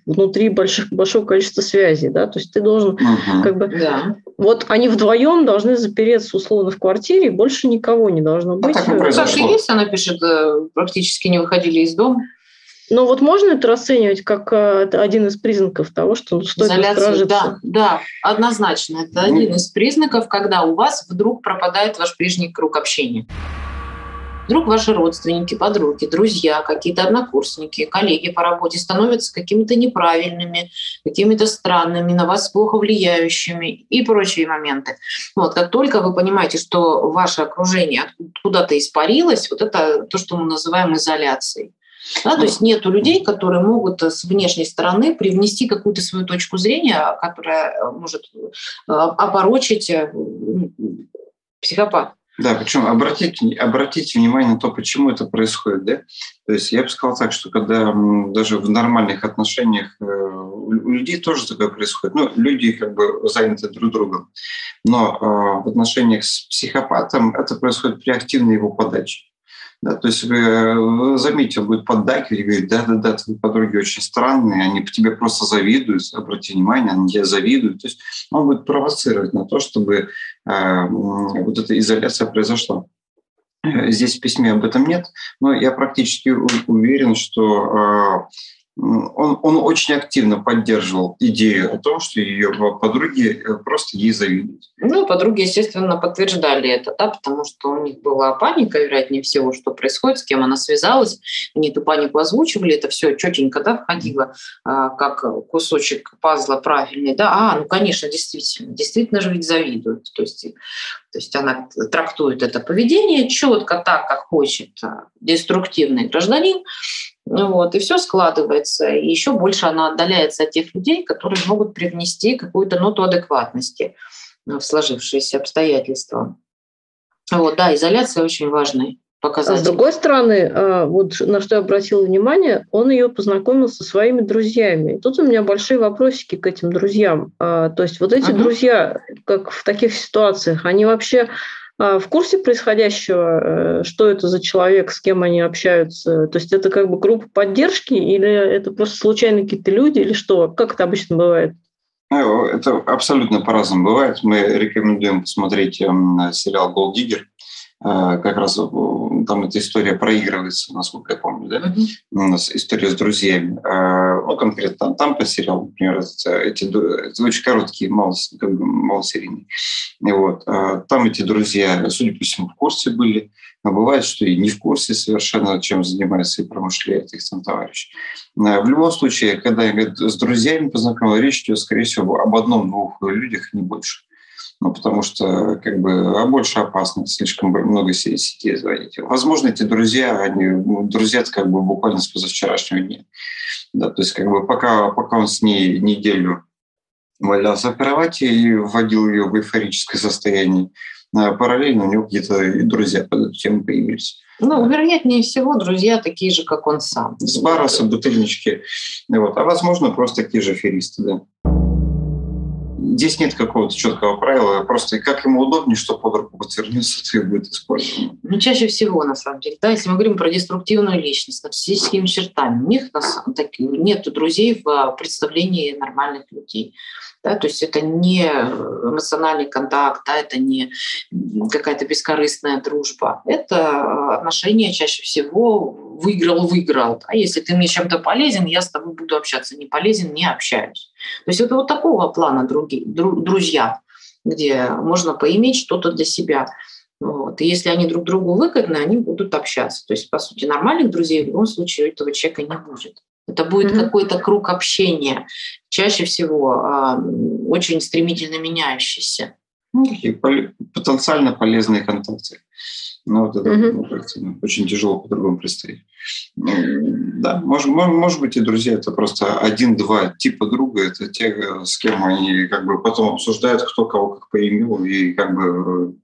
внутри больших, большого количества связей, да, то есть ты должен угу. как бы, да. вот они вдвоем должны запереться условно в квартире, и больше никого не должно а быть. А так, так и есть, она пишет, э, практически не выходили из дома. Но вот можно это расценивать как э, один из признаков того, что стоит Изоляцию, Да, да, однозначно. Это один из признаков, когда у вас вдруг пропадает ваш прежний круг общения. Вдруг ваши родственники, подруги, друзья, какие-то однокурсники, коллеги по работе становятся какими-то неправильными, какими-то странными, на вас плохо влияющими и прочие моменты. Вот, как только вы понимаете, что ваше окружение куда-то испарилось, вот это то, что мы называем изоляцией. Да, то есть нет людей, которые могут с внешней стороны привнести какую-то свою точку зрения, которая э, может э, опорочить э, психопат. Да, причем обратите, обратите внимание на то, почему это происходит. Да? То есть я бы сказал так, что когда даже в нормальных отношениях у людей тоже такое происходит. Ну, люди как бы заняты друг другом. Но в отношениях с психопатом это происходит при активной его подаче. Да, то есть э, заметите, он будет поддакивать и говорить, да-да-да, твои подруги очень странные, они по тебе просто завидуют, обрати внимание, они тебе завидуют. То есть он будет провоцировать на то, чтобы э, вот эта изоляция произошла. Э, здесь в письме об этом нет, но я практически уверен, что э, он, он очень активно поддерживал идею о том, что ее подруги э, просто ей завидуют. Ну, подруги, естественно, подтверждали это, да, потому что у них была паника, вероятнее всего, что происходит, с кем она связалась. Они эту панику озвучивали, это все четенько да, входило, а, как кусочек пазла правильный. Да, а, ну, конечно, действительно, действительно же ведь завидуют. То есть, то есть она трактует это поведение четко так, как хочет а, деструктивный гражданин, вот, и все складывается. И еще больше она отдаляется от тех людей, которые могут привнести какую-то ноту адекватности в сложившиеся обстоятельства. Вот, да, изоляция очень важный показатель. А с другой стороны, а, вот на что я обратила внимание, он ее познакомил со своими друзьями. И тут у меня большие вопросики к этим друзьям. А, то есть вот эти uh друзья, как в таких ситуациях, они вообще в курсе происходящего, э, что это за человек, с кем они общаются? То есть это как бы группа поддержки или это просто случайно какие-то люди или что? Как это обычно бывает? Ну, это абсолютно по-разному бывает. Мы рекомендуем посмотреть эм, сериал «Голдиггер». Э, как раз э, там эта история проигрывается, насколько я помню, да? Mm-hmm. У нас история с друзьями. Э, ну, конкретно там, по сериалу, например, эти, это очень короткие, мало, как бы малосерийные. И вот, там эти друзья, судя по всему, в курсе были, но бывает, что и не в курсе совершенно, чем занимается и промышляет их там товарищ. В любом случае, когда я с друзьями познакомил, речь идет, скорее всего, об одном-двух людях, не больше ну, потому что как бы а больше опасно, слишком много сетей заводить. Возможно, эти друзья, они ну, друзья как бы буквально с позавчерашнего дня. Да, то есть как бы пока, пока он с ней неделю валялся в кровати и вводил ее в эйфорическое состояние, а параллельно у него какие-то и друзья под эту тему появились. Ну, вероятнее всего, друзья такие же, как он сам. С бара, с бутыльнички. Вот. А возможно, просто такие же аферисты, да здесь нет какого-то четкого правила, просто как ему удобнее, что под руку подвернется, то и будет использовано. Ну, чаще всего, на самом деле. Да, если мы говорим про деструктивную личность, с нарциссическими чертами, у них нет друзей в представлении нормальных людей. Да, то есть это не эмоциональный контакт, да, это не какая-то бескорыстная дружба. Это отношения чаще всего выиграл-выиграл. А если ты мне чем-то полезен, я с тобой буду общаться. Не полезен, не общаюсь. То есть это вот такого плана други, друзья, где можно поиметь что-то для себя. Вот. И если они друг другу выгодны, они будут общаться. То есть, по сути, нормальных друзей в любом случае у этого человека не будет. Это будет mm-hmm. какой-то круг общения, чаще всего э, очень стремительно меняющийся. Ну, такие потенциально полезные контакты. Ну, вот это mm-hmm. очень тяжело по-другому представить. Ну, да, может, может быть, и друзья это просто один-два типа друга, это те, с кем они как бы потом обсуждают, кто кого как поимел и как бы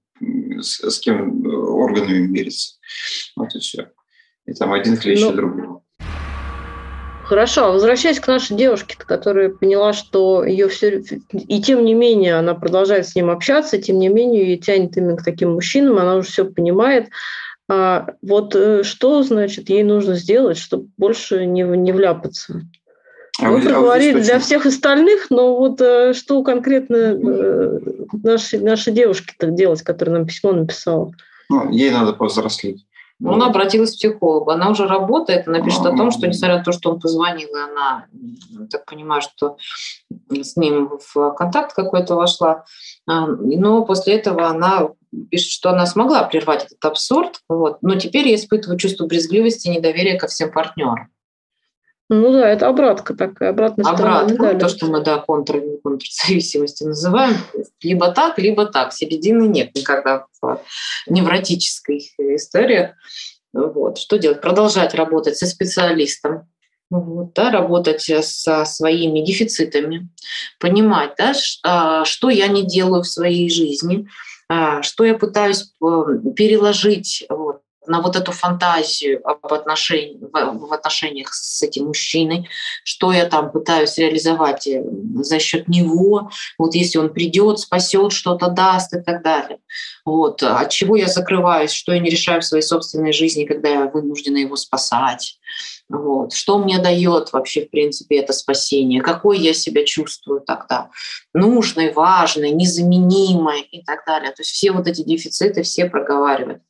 с, с кем органами мерится. Вот и все. И там один хлеще ну, другого. Хорошо, а возвращаясь к нашей девушке, которая поняла, что ее все... И тем не менее она продолжает с ним общаться, тем не менее ее тянет именно к таким мужчинам, она уже все понимает. А вот э, что, значит, ей нужно сделать, чтобы больше не, не вляпаться? А вы, проговорили а для всех остальных, но вот э, что конкретно э, нашей, нашей девушке так делать, которая нам письмо написала? Ну, ей надо повзрослеть. Она обратилась к психологу. Она уже работает, она пишет о том, что несмотря на то, что он позвонил, и она, так понимаю, что с ним в контакт какой-то вошла, а, но после этого она пишет, что она смогла прервать этот абсурд, вот, но теперь я испытываю чувство брезгливости и недоверия ко всем партнерам. Ну да, это обратка такая, обратная Обратка, сторона то, что мы, да, контр, контрзависимости называем. Либо так, либо так. Середины нет никогда в невротической истории. Вот. Что делать? Продолжать работать со специалистом, вот, да, работать со своими дефицитами, понимать, да, а, что я не делаю в своей жизни, а, что я пытаюсь э, переложить вот, на вот эту фантазию об отношении, в отношениях с этим мужчиной, что я там пытаюсь реализовать э, за счет него, вот если он придет, спасет, что-то даст и так далее. Вот. От чего я закрываюсь, что я не решаю в своей собственной жизни, когда я вынуждена его спасать. Вот. Что мне дает вообще, в принципе, это спасение? Какой я себя чувствую тогда? Нужной, важной, незаменимой и так далее. То есть все вот эти дефициты все проговаривать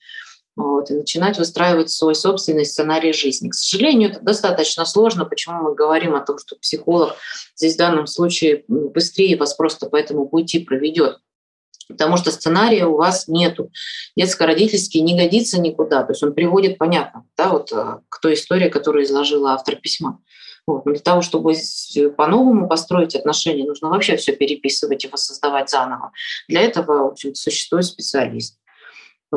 вот, и начинать выстраивать свой собственный сценарий жизни. К сожалению, это достаточно сложно. Почему мы говорим о том, что психолог здесь в данном случае быстрее вас просто по этому пути проведет? Потому что сценария у вас нету. Детско-родительский не годится никуда. То есть он приводит, понятно, да, вот, э, к той истории, которую изложила автор письма. Вот. для того, чтобы по-новому построить отношения, нужно вообще все переписывать и воссоздавать заново. Для этого в общем, существует специалист.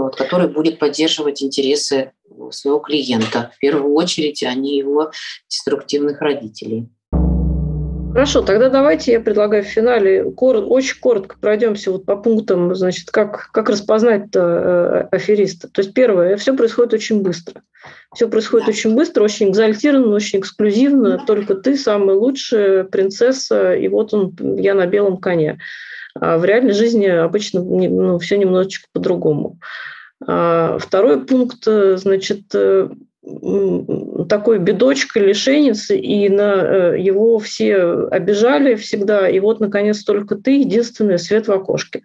Вот, который будет поддерживать интересы своего клиента. В первую очередь, а не его деструктивных родителей. Хорошо, тогда давайте я предлагаю в финале кор- очень коротко пройдемся вот по пунктам, значит, как, как распознать э, афериста. То есть первое, все происходит очень быстро. Все происходит очень быстро, очень экзальтированно, очень эксклюзивно. Только ты самая лучшая принцесса, и вот он, я на белом коне. А в реальной жизни обычно ну, все немножечко по-другому. А второй пункт, э, значит, э, такой бедочка, лишенец, и на э, его все обижали всегда, и вот, наконец, только ты единственный свет в окошке.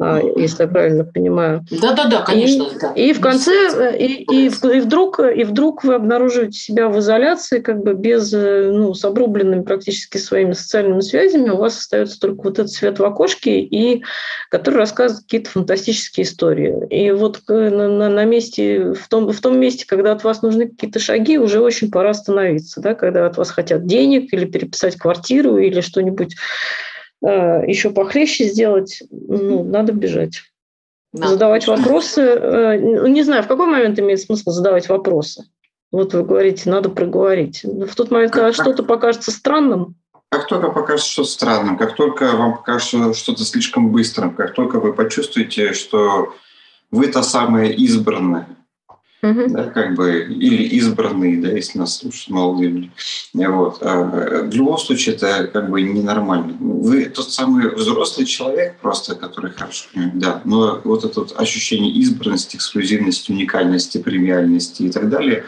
А, если я правильно понимаю. Да, да, да, конечно. И, да. и в конце, э, и, и, и, вдруг, и вдруг вы обнаруживаете себя в изоляции, как бы без, э, ну, с обрубленными практически своими социальными связями, у вас остается только вот этот свет в окошке, и который рассказывает какие-то фантастические истории. И вот э, на, на, на месте, в том, в том месте, когда от вас нужны какие-то шаги, уже очень пора остановиться, да, когда от вас хотят денег или переписать квартиру или что-нибудь Э, еще похлеще сделать, ну, надо бежать. Надо задавать вопросы. Э, не знаю, в какой момент имеет смысл задавать вопросы. Вот вы говорите, надо проговорить. В тот момент, когда что-то покажется странным, как только покажется что-то странным, как только вам покажется что-то слишком быстрым, как только вы почувствуете, что вы та самая избранная, да, как бы, или избранные, да, если нас слушают молодые люди. Вот. А в любом случае это как бы ненормально. Вы тот самый взрослый человек просто, который хорошо да, но вот это вот ощущение избранности, эксклюзивности, уникальности, премиальности и так далее,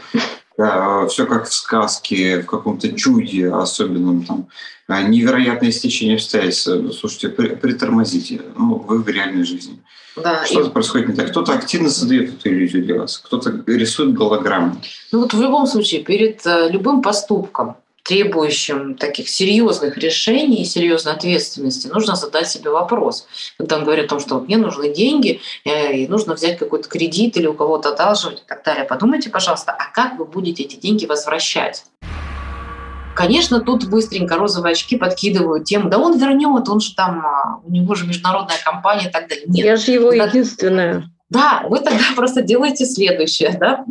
все как в сказке, в каком-то чуде особенном, там, а, невероятное стечение обстоятельств. Слушайте, притормозите, ну, вы в реальной жизни. Да, Что-то и... происходит не так. Кто-то активно создает эту иллюзию для вас, кто-то рисует голограммы. Ну вот в любом случае, перед э, любым поступком, требующим таких серьезных решений и серьезной ответственности, нужно задать себе вопрос. Когда он говорит о том, что мне нужны деньги, э, и нужно взять какой-то кредит или у кого-то одалживать и так далее, подумайте, пожалуйста, а как вы будете эти деньги возвращать? Конечно, тут быстренько розовые очки подкидывают тему, да он вернет, он же там, а, у него же международная компания и так далее. Нет. Я же его единственная. Да, вы тогда <laughs> просто делаете следующее, да,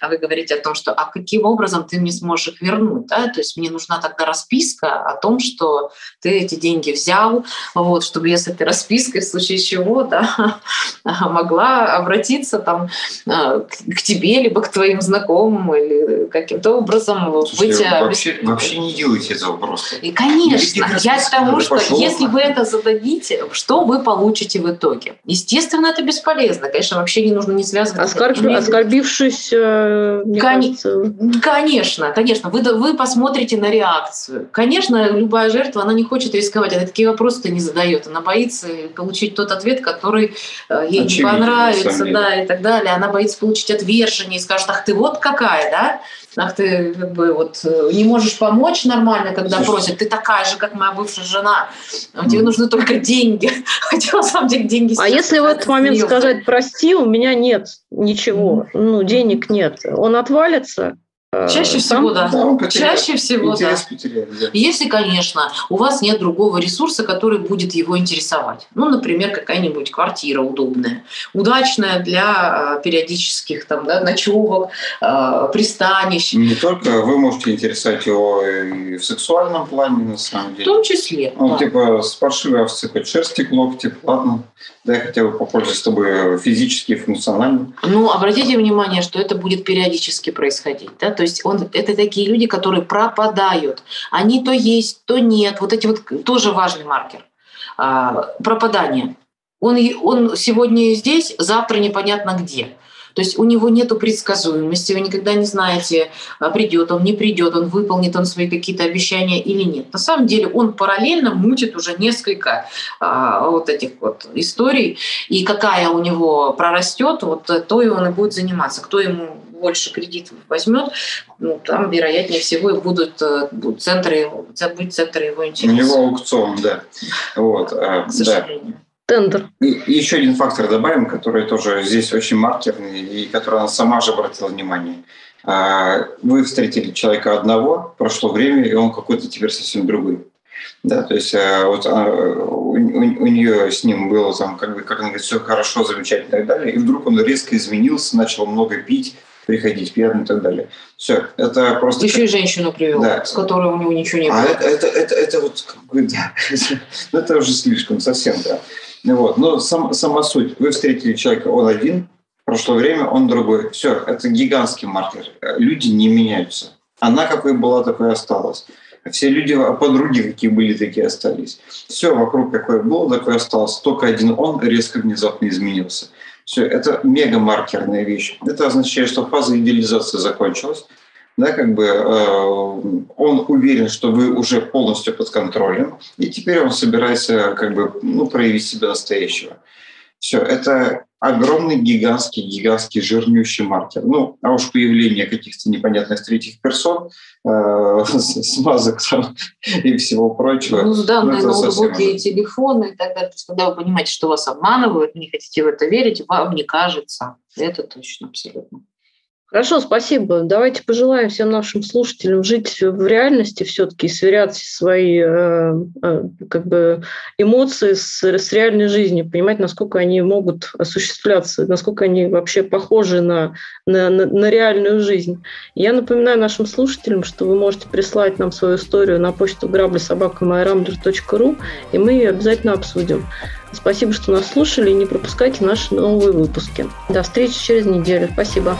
а вы говорите о том, что а каким образом ты мне сможешь их вернуть, да, то есть мне нужна тогда расписка о том, что ты эти деньги взял, вот, чтобы я с этой распиской в случае чего, да, <laughs> могла обратиться там а, к тебе, либо к твоим знакомым, или каким-то образом Слушай, быть... Вообще, вообще не делайте этого просто. И, конечно, я к тому, что если вы это зададите, что вы получите в итоге? Естественно, это бесполезно, конечно, вообще не нужно не связывать. Оскорб... Оскорбившись, э, мне Кон... кажется... Конечно, конечно. Вы, вы посмотрите на реакцию. Конечно, любая жертва, она не хочет рисковать, она такие вопросы-то не задает. Она боится получить тот ответ, который э, ей Очевидно, не понравится, да, и так далее. Она боится получить отвержение и скажет, ах ты вот какая, да? Ах ты как бы вот э, не можешь помочь нормально, когда просят, ты такая же, как моя бывшая жена, тебе нужны только деньги. <laughs> Хотя на самом деле деньги... А если в этот момент сказать, прости, у меня нет ничего, ну, денег нет, он отвалится, Чаще всего, да. да Чаще всего, да. Потеряет, да. Если, конечно, у вас нет другого ресурса, который будет его интересовать. Ну, например, какая-нибудь квартира удобная, удачная для э, периодических там, да, ночевок, э, пристанищ. Не только вы можете интересовать его и в сексуальном плане, на самом деле. В том числе. Ну, да. типа, с паршивой овцы хоть шерсть текло, типа, ладно, да, я хотя бы попользоваться с тобой физически функционально. Ну, обратите внимание, что это будет периодически происходить, да, то есть он, это такие люди, которые пропадают. Они то есть, то нет. Вот эти вот тоже важный маркер. А, пропадание. Он, он сегодня здесь, завтра непонятно где. То есть у него нет предсказуемости, вы никогда не знаете, а, придет он, не придет, он выполнит он свои какие-то обещания или нет. На самом деле он параллельно мутит уже несколько а, вот этих вот историй, и какая у него прорастет, вот то и он и будет заниматься. Кто ему больше кредитов возьмет, ну, там, вероятнее всего, и будут, э, будут центры, будет центр его интересов. У него аукцион, да. Вот, а, К сожалению. Да. Тендер. И, и еще один фактор добавим, который тоже здесь очень маркерный, и который она сама же обратила внимание. А, вы встретили человека одного, прошло время, и он какой-то теперь совсем другой. Да, то есть э, вот у, у, у нее с ним было там, как бы, как она говорит, все хорошо, замечательно и так далее, и вдруг он резко изменился, начал много пить, приходить пьяным и так далее. Все, это просто... Еще и женщину привел, да. с которой у него ничего не а было. А это, это, это, это вот, как бы, да, это, <laughs> это уже слишком, совсем, да. Вот. Но сам, сама суть. Вы встретили человека, он один, прошло время, он другой. Все, это гигантский маркер. Люди не меняются. Она какой была, такой осталась. Все люди, подруги какие были, такие остались. Все вокруг какое было, такое осталось. Только один он резко внезапно изменился. Все, это мегамаркерная вещь. Это означает, что фаза идеализации закончилась. Да, как бы э, он уверен, что вы уже полностью под контролем, и теперь он собирается как бы ну, проявить себя настоящего. Все, это огромный, гигантский, гигантский жирнющий маркер. Ну, а уж появление каких-то непонятных третьих персон, э, смазок там и всего прочего. Ну, данные ну, ноутбуки и телефоны и так далее. То есть, когда вы понимаете, что вас обманывают, не хотите в это верить, вам не кажется. Это точно, абсолютно. Хорошо, спасибо. Давайте пожелаем всем нашим слушателям жить в реальности все-таки сверять свои э, э, как бы эмоции с, с реальной жизнью, понимать, насколько они могут осуществляться, насколько они вообще похожи на, на, на, на реальную жизнь. Я напоминаю нашим слушателям, что вы можете прислать нам свою историю на почту грабли.собака.myramblер.ru, и мы ее обязательно обсудим. Спасибо, что нас слушали, и не пропускайте наши новые выпуски. До встречи через неделю. Спасибо.